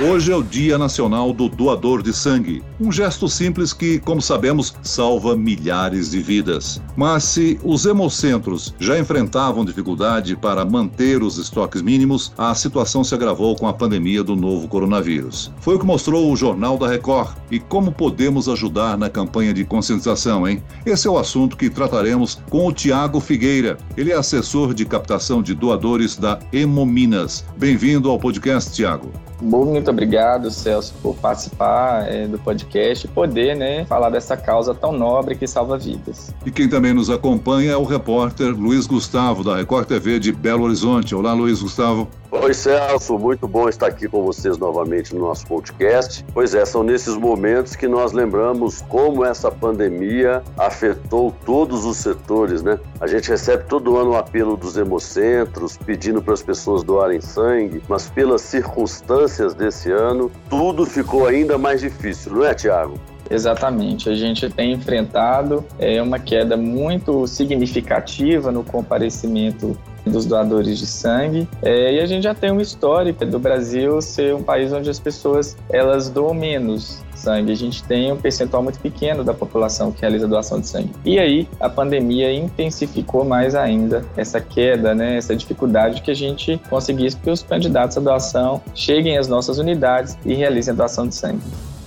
Hoje é o Dia Nacional do Doador de Sangue. Um gesto simples que, como sabemos, salva milhares de vidas. Mas se os hemocentros já enfrentavam dificuldade para manter os estoques mínimos, a situação se agravou com a pandemia do novo coronavírus. Foi o que mostrou o Jornal da Record. E como podemos ajudar na campanha de conscientização, hein? Esse é o assunto que trataremos com o Tiago Figueira. Ele é assessor de captação de doadores da Hemominas. Bem-vindo ao podcast, Tiago. Muito obrigado, Celso, por participar é, do podcast e poder né, falar dessa causa tão nobre que salva vidas. E quem também nos acompanha é o repórter Luiz Gustavo, da Record TV de Belo Horizonte. Olá, Luiz Gustavo. Oi, Celso, muito bom estar aqui com vocês novamente no nosso podcast. Pois é, são nesses momentos que nós lembramos como essa pandemia afetou todos os setores, né? A gente recebe todo ano o apelo dos hemocentros, pedindo para as pessoas doarem sangue, mas pelas circunstâncias desse ano, tudo ficou ainda mais difícil, não é, Tiago? Exatamente. A gente tem enfrentado é, uma queda muito significativa no comparecimento dos doadores de sangue. É, e a gente já tem uma história do Brasil ser um país onde as pessoas elas doam menos sangue. A gente tem um percentual muito pequeno da população que realiza doação de sangue. E aí a pandemia intensificou mais ainda essa queda, né, essa dificuldade que a gente conseguisse que os candidatos à doação cheguem às nossas unidades e realizem a doação de sangue.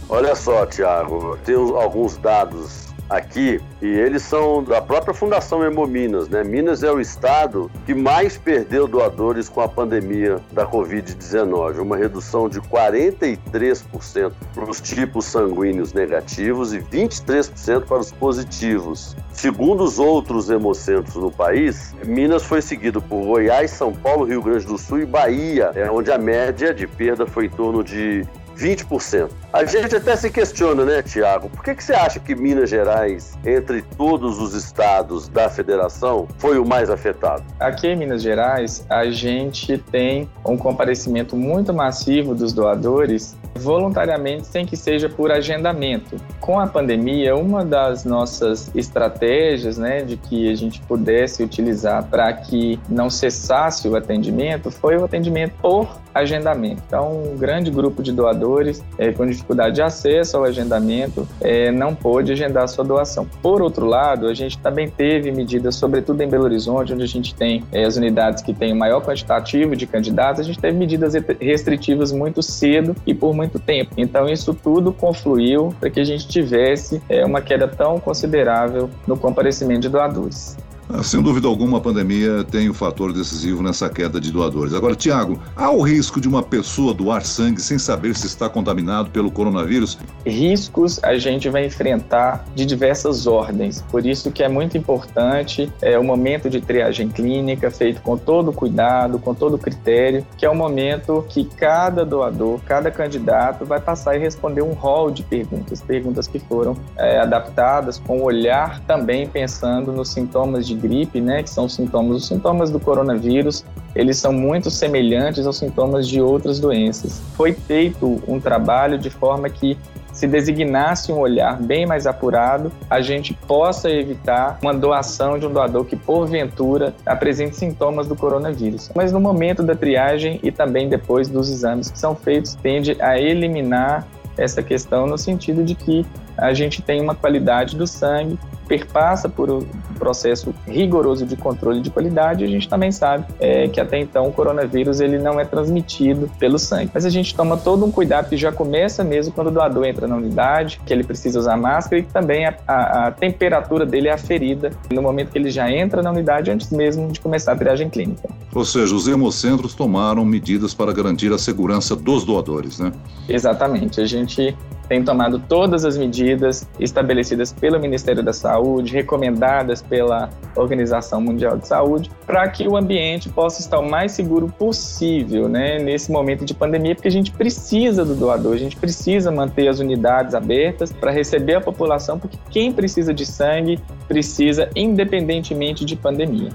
Olha só, Tiago, tem alguns dados aqui e eles são da própria Fundação Hemominas, né? Minas é o estado que mais perdeu doadores com a pandemia da Covid-19, uma redução de 43% para os tipos sanguíneos negativos e 23% para os positivos. Segundo os outros hemocentros no país, Minas foi seguido por Goiás, São Paulo, Rio Grande do Sul e Bahia, é onde a média de perda foi em torno de 20%. A gente até se questiona, né, Tiago? Por que, que você acha que Minas Gerais, entre todos os estados da federação, foi o mais afetado? Aqui em Minas Gerais, a gente tem um comparecimento muito massivo dos doadores voluntariamente sem que seja por agendamento. Com a pandemia, uma das nossas estratégias, né, de que a gente pudesse utilizar para que não cessasse o atendimento foi o atendimento por agendamento. Então, um grande grupo de doadores é, com dificuldade de acesso ao agendamento é, não pôde agendar sua doação. Por outro lado, a gente também teve medidas, sobretudo em Belo Horizonte, onde a gente tem é, as unidades que têm o maior quantitativo de candidatos, a gente teve medidas restritivas muito cedo e por muito tempo. Então, isso tudo confluiu para que a gente tivesse uma queda tão considerável no comparecimento de doadores. Ah, sem dúvida alguma, a pandemia tem o um fator decisivo nessa queda de doadores. Agora, Tiago, há o risco de uma pessoa doar sangue sem saber se está contaminado pelo coronavírus? Riscos a gente vai enfrentar de diversas ordens. Por isso que é muito importante é, o momento de triagem clínica, feito com todo cuidado, com todo critério, que é o momento que cada doador, cada candidato vai passar e responder um rol de perguntas, perguntas que foram é, adaptadas com o olhar também pensando nos sintomas de gripe, né, que são os sintomas, os sintomas do coronavírus, eles são muito semelhantes aos sintomas de outras doenças. Foi feito um trabalho de forma que se designasse um olhar bem mais apurado, a gente possa evitar uma doação de um doador que, porventura, apresente sintomas do coronavírus. Mas no momento da triagem e também depois dos exames que são feitos, tende a eliminar essa questão no sentido de que a gente tem uma qualidade do sangue, perpassa por um processo rigoroso de controle de qualidade, a gente também sabe é, que até então o coronavírus ele não é transmitido pelo sangue. Mas a gente toma todo um cuidado que já começa mesmo quando o doador entra na unidade, que ele precisa usar máscara e que também a, a, a temperatura dele é aferida no momento que ele já entra na unidade, antes mesmo de começar a triagem clínica. Ou seja, os hemocentros tomaram medidas para garantir a segurança dos doadores, né? Exatamente. A gente tem tomado todas as medidas estabelecidas pelo Ministério da Saúde, recomendadas pela Organização Mundial de Saúde, para que o ambiente possa estar o mais seguro possível, né, nesse momento de pandemia, porque a gente precisa do doador, a gente precisa manter as unidades abertas para receber a população, porque quem precisa de sangue precisa independentemente de pandemia.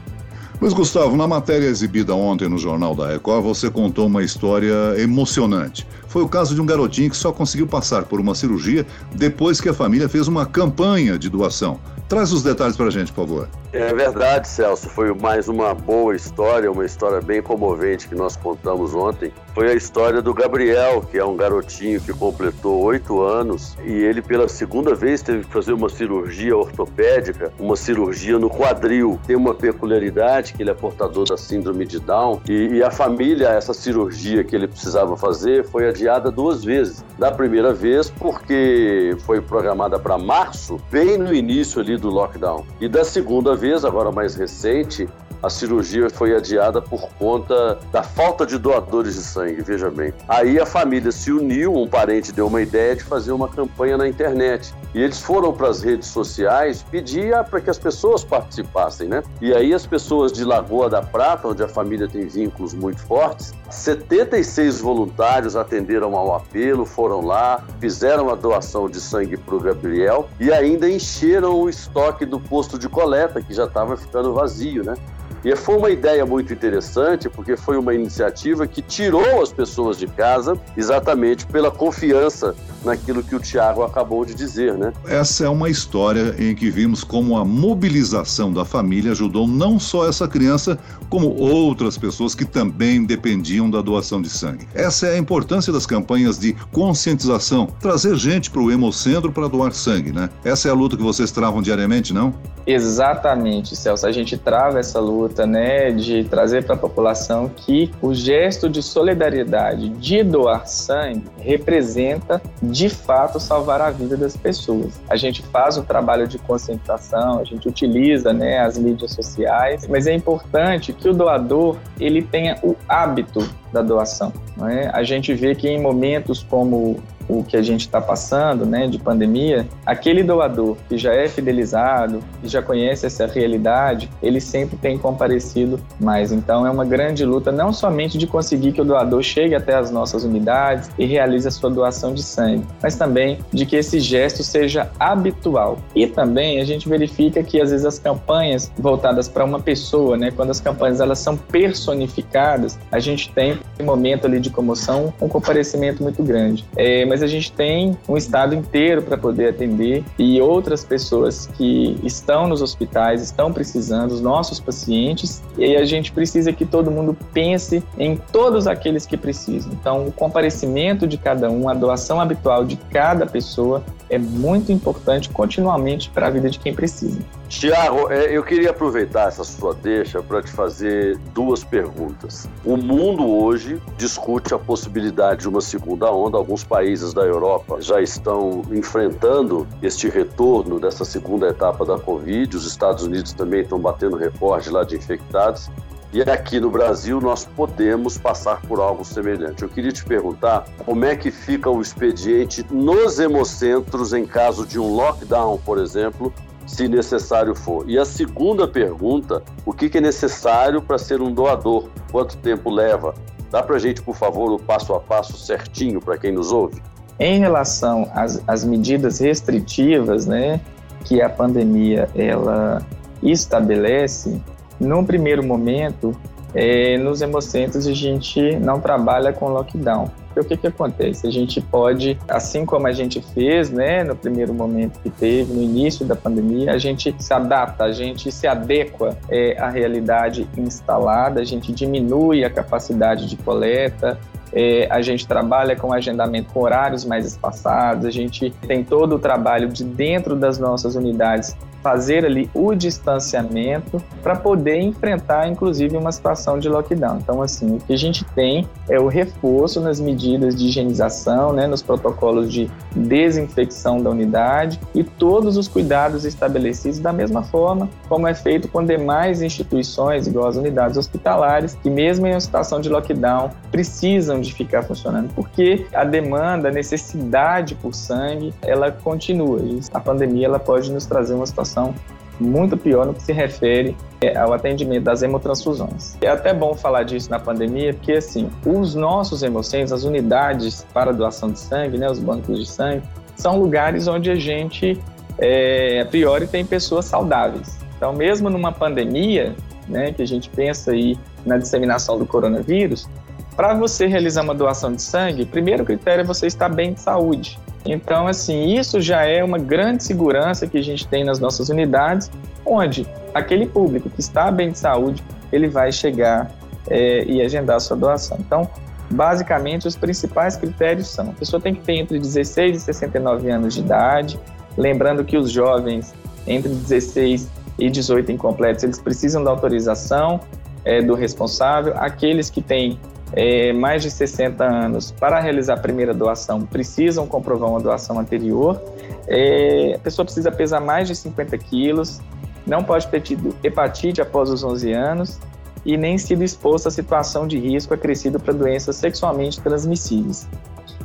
Mas, Gustavo, na matéria exibida ontem no Jornal da Record, você contou uma história emocionante. foi o caso de um garotinho que só conseguiu passar por uma cirurgia depois que a família fez uma campanha de doação. Traz os detalhes para a gente, por favor. É verdade, Celso. Foi mais uma boa história, uma história bem comovente que nós contamos ontem. Foi a história do Gabriel, que é um garotinho que completou oito anos e ele, pela segunda vez, teve que fazer uma cirurgia ortopédica, uma cirurgia no quadril. Tem uma peculiaridade que ele é portador da síndrome de Down e, e a família, essa cirurgia que ele precisava fazer, foi adiada duas vezes. Da primeira vez, porque foi programada para março, bem no início ali do lockdown. E da segunda vez, agora mais recente, a cirurgia foi adiada por conta da falta de doadores de sangue, veja bem. Aí a família se uniu, um parente deu uma ideia de fazer uma campanha na internet. E eles foram para as redes sociais pedir para que as pessoas participassem, né? E aí as pessoas de Lagoa da Prata, onde a família tem vínculos muito fortes, 76 voluntários atenderam ao apelo, foram lá, fizeram a doação de sangue para o Gabriel e ainda encheram o estoque do posto de coleta, que já estava ficando vazio, né? E foi uma ideia muito interessante, porque foi uma iniciativa que tirou as pessoas de casa exatamente pela confiança naquilo que o Tiago acabou de dizer, né? Essa é uma história em que vimos como a mobilização da família ajudou não só essa criança, como outras pessoas que também dependiam da doação de sangue. Essa é a importância das campanhas de conscientização, trazer gente para o Hemocentro para doar sangue, né? Essa é a luta que vocês travam diariamente, não? Exatamente, Celso. A gente trava essa luta, né, de trazer para a população que o gesto de solidariedade de doar sangue representa de fato salvar a vida das pessoas. A gente faz o trabalho de conscientização, a gente utiliza, né, as mídias sociais, mas é importante que o doador ele tenha o hábito da doação. É? A gente vê que em momentos como o que a gente está passando, né, de pandemia, aquele doador que já é fidelizado, que já conhece essa realidade, ele sempre tem comparecido mais. Então é uma grande luta não somente de conseguir que o doador chegue até as nossas unidades e realize a sua doação de sangue, mas também de que esse gesto seja habitual. E também a gente verifica que às vezes as campanhas voltadas para uma pessoa, né, quando as campanhas elas são personificadas, a gente tem um momento ali de comoção, um comparecimento muito grande. É, mas mas a gente tem um estado inteiro para poder atender e outras pessoas que estão nos hospitais, estão precisando, os nossos pacientes, e a gente precisa que todo mundo pense em todos aqueles que precisam. Então, o comparecimento de cada um, a doação habitual de cada pessoa é muito importante continuamente para a vida de quem precisa. Tiago, é, eu queria aproveitar essa sua deixa para te fazer duas perguntas. O mundo hoje discute a possibilidade de uma segunda onda. Alguns países da Europa já estão enfrentando este retorno dessa segunda etapa da Covid. Os Estados Unidos também estão batendo recorde lá de infectados. E aqui no Brasil nós podemos passar por algo semelhante. Eu queria te perguntar como é que fica o expediente nos hemocentros em caso de um lockdown, por exemplo, se necessário for. E a segunda pergunta, o que é necessário para ser um doador? Quanto tempo leva? Dá para a gente, por favor, o passo a passo certinho para quem nos ouve? Em relação às, às medidas restritivas, né, que a pandemia ela estabelece, num primeiro momento, é, nos hemocentros a gente não trabalha com lockdown. O que, que acontece? A gente pode, assim como a gente fez né, no primeiro momento que teve, no início da pandemia, a gente se adapta, a gente se adequa é, à realidade instalada, a gente diminui a capacidade de coleta, é, a gente trabalha com agendamento com horários mais espaçados, a gente tem todo o trabalho de dentro das nossas unidades fazer ali o distanciamento para poder enfrentar, inclusive, uma situação de lockdown. Então, assim, o que a gente tem é o reforço nas medidas de higienização, né, nos protocolos de desinfecção da unidade e todos os cuidados estabelecidos da mesma forma como é feito com demais instituições, igual as unidades hospitalares, que mesmo em uma situação de lockdown precisam de ficar funcionando, porque a demanda, a necessidade por sangue, ela continua. A pandemia ela pode nos trazer uma situação situação muito pior no que se refere é, ao atendimento das hemotransfusões. É até bom falar disso na pandemia, porque assim, os nossos hemocentros, as unidades para doação de sangue, né, os bancos de sangue, são lugares onde a gente, é, a priori, tem pessoas saudáveis. Então, mesmo numa pandemia, né, que a gente pensa aí na disseminação do coronavírus, para você realizar uma doação de sangue, o primeiro critério é você estar bem de saúde. Então, assim, isso já é uma grande segurança que a gente tem nas nossas unidades, onde aquele público que está bem de saúde, ele vai chegar é, e agendar a sua doação. Então, basicamente, os principais critérios são: a pessoa tem que ter entre 16 e 69 anos de idade, lembrando que os jovens entre 16 e 18 incompletos, eles precisam da autorização é, do responsável. Aqueles que têm é, mais de 60 anos para realizar a primeira doação precisam comprovar uma doação anterior. É, a pessoa precisa pesar mais de 50 quilos, não pode ter tido hepatite após os 11 anos e nem sido exposto a situação de risco acrescido para doenças sexualmente transmissíveis.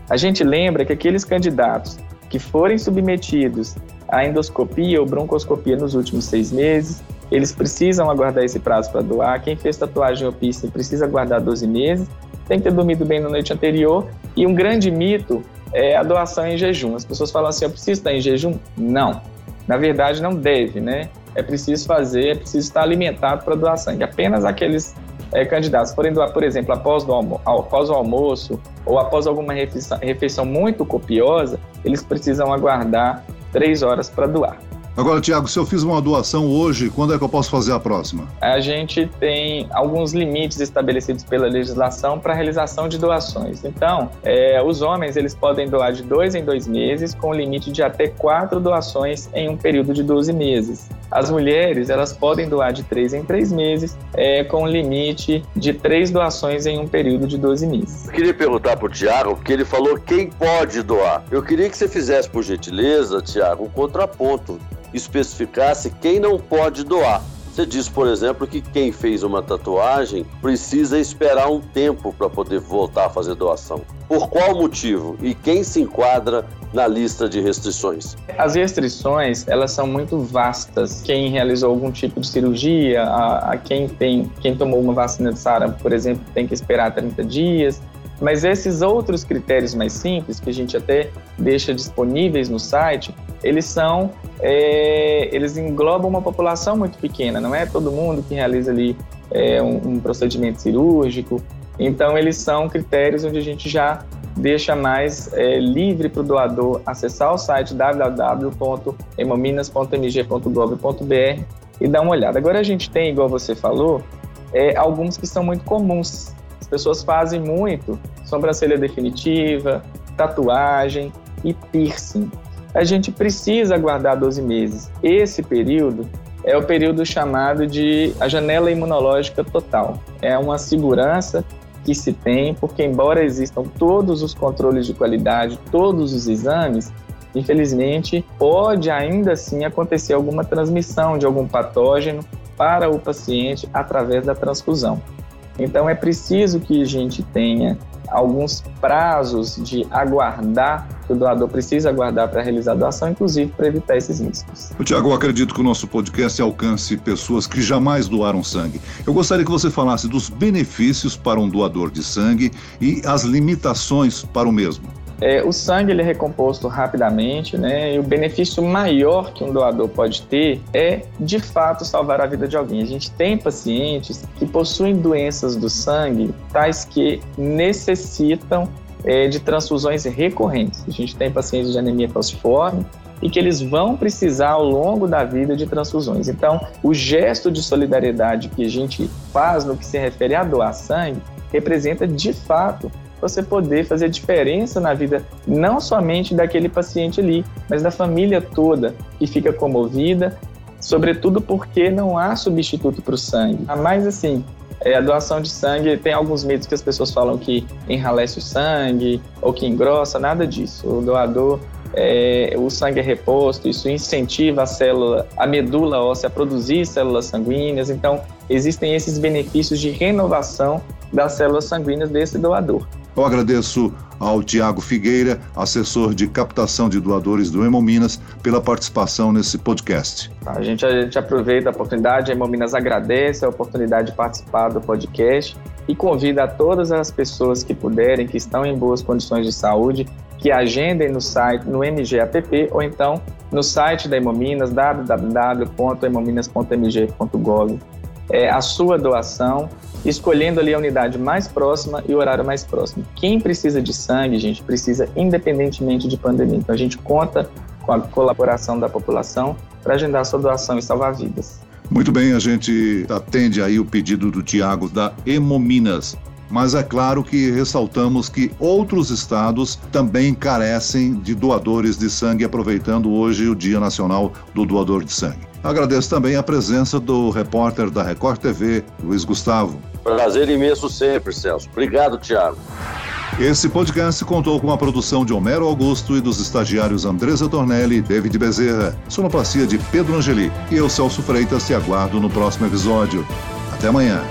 A gente lembra que aqueles candidatos que forem submetidos à endoscopia ou broncoscopia nos últimos seis meses, eles precisam aguardar esse prazo para doar. Quem fez tatuagem ou piercing precisa aguardar 12 meses, tem que ter dormido bem na noite anterior. E um grande mito é a doação em jejum. As pessoas falam assim: eu preciso estar em jejum? Não. Na verdade, não deve, né? é preciso fazer, é preciso estar alimentado para doar sangue. Apenas aqueles é, candidatos forem doar, por exemplo, após, do almo após o almoço ou após alguma refeição, refeição muito copiosa, eles precisam aguardar três horas para doar. Agora, Tiago, se eu fiz uma doação hoje, quando é que eu posso fazer a próxima? A gente tem alguns limites estabelecidos pela legislação para a realização de doações. Então, é, os homens eles podem doar de dois em dois meses, com limite de até quatro doações em um período de 12 meses. As mulheres elas podem doar de três em três meses, é, com limite de três doações em um período de 12 meses. Eu queria perguntar para o Tiago, porque ele falou quem pode doar. Eu queria que você fizesse, por gentileza, Tiago, um contraponto especificasse quem não pode doar. Você diz, por exemplo, que quem fez uma tatuagem precisa esperar um tempo para poder voltar a fazer doação. Por qual motivo? E quem se enquadra na lista de restrições? As restrições, elas são muito vastas. Quem realizou algum tipo de cirurgia, a, a quem tem, quem tomou uma vacina de sarampo, por exemplo, tem que esperar 30 dias. Mas esses outros critérios mais simples, que a gente até deixa disponíveis no site, eles são, é, eles englobam uma população muito pequena, não é todo mundo que realiza ali é, um, um procedimento cirúrgico. Então, eles são critérios onde a gente já deixa mais é, livre para o doador acessar o site www.hemominas.mg.gov.br e dar uma olhada. Agora a gente tem, igual você falou, é, alguns que são muito comuns, pessoas fazem muito sobrancelha definitiva, tatuagem e piercing. A gente precisa aguardar 12 meses. Esse período é o período chamado de a janela imunológica total. É uma segurança que se tem, porque embora existam todos os controles de qualidade, todos os exames, infelizmente pode ainda assim acontecer alguma transmissão de algum patógeno para o paciente através da transfusão. Então é preciso que a gente tenha alguns prazos de aguardar, que o doador precisa aguardar para realizar a doação, inclusive para evitar esses riscos. Tiago, eu acredito que o nosso podcast alcance pessoas que jamais doaram sangue. Eu gostaria que você falasse dos benefícios para um doador de sangue e as limitações para o mesmo. É, o sangue ele é recomposto rapidamente, né? E o benefício maior que um doador pode ter é, de fato, salvar a vida de alguém. A gente tem pacientes que possuem doenças do sangue, tais que necessitam é, de transfusões recorrentes. A gente tem pacientes de anemia falciforme e que eles vão precisar ao longo da vida de transfusões. Então, o gesto de solidariedade que a gente faz no que se refere a doar sangue representa de fato você poder fazer diferença na vida não somente daquele paciente ali, mas da família toda que fica comovida, sobretudo porque não há substituto para o sangue. Mas assim, é, a doação de sangue tem alguns mitos que as pessoas falam que enralece o sangue ou que engrossa, nada disso. O doador é, o sangue é reposto, isso incentiva a célula, a medula óssea a produzir células sanguíneas. Então, existem esses benefícios de renovação das células sanguíneas desse doador. Eu agradeço ao Tiago Figueira, assessor de captação de doadores do Hemominas, pela participação nesse podcast. A gente, a gente aproveita a oportunidade, a Hemominas agradece a oportunidade de participar do podcast e convida a todas as pessoas que puderem, que estão em boas condições de saúde, que agendem no site, no MGAPP, ou então no site da Hemominas, www.hemominas.mg.gov é, a sua doação, escolhendo ali a unidade mais próxima e o horário mais próximo. Quem precisa de sangue, gente, precisa independentemente de pandemia. Então a gente conta com a colaboração da população para agendar sua doação e salvar vidas. Muito bem, a gente atende aí o pedido do Tiago da Hemominas. Mas é claro que ressaltamos que outros estados também carecem de doadores de sangue, aproveitando hoje o Dia Nacional do Doador de Sangue. Agradeço também a presença do repórter da Record TV, Luiz Gustavo. Prazer imenso sempre, Celso. Obrigado, Tiago. Esse podcast contou com a produção de Homero Augusto e dos estagiários Andresa Tornelli e David Bezerra, sonoplastia de Pedro Angeli. E eu, Celso Freitas, te aguardo no próximo episódio. Até amanhã.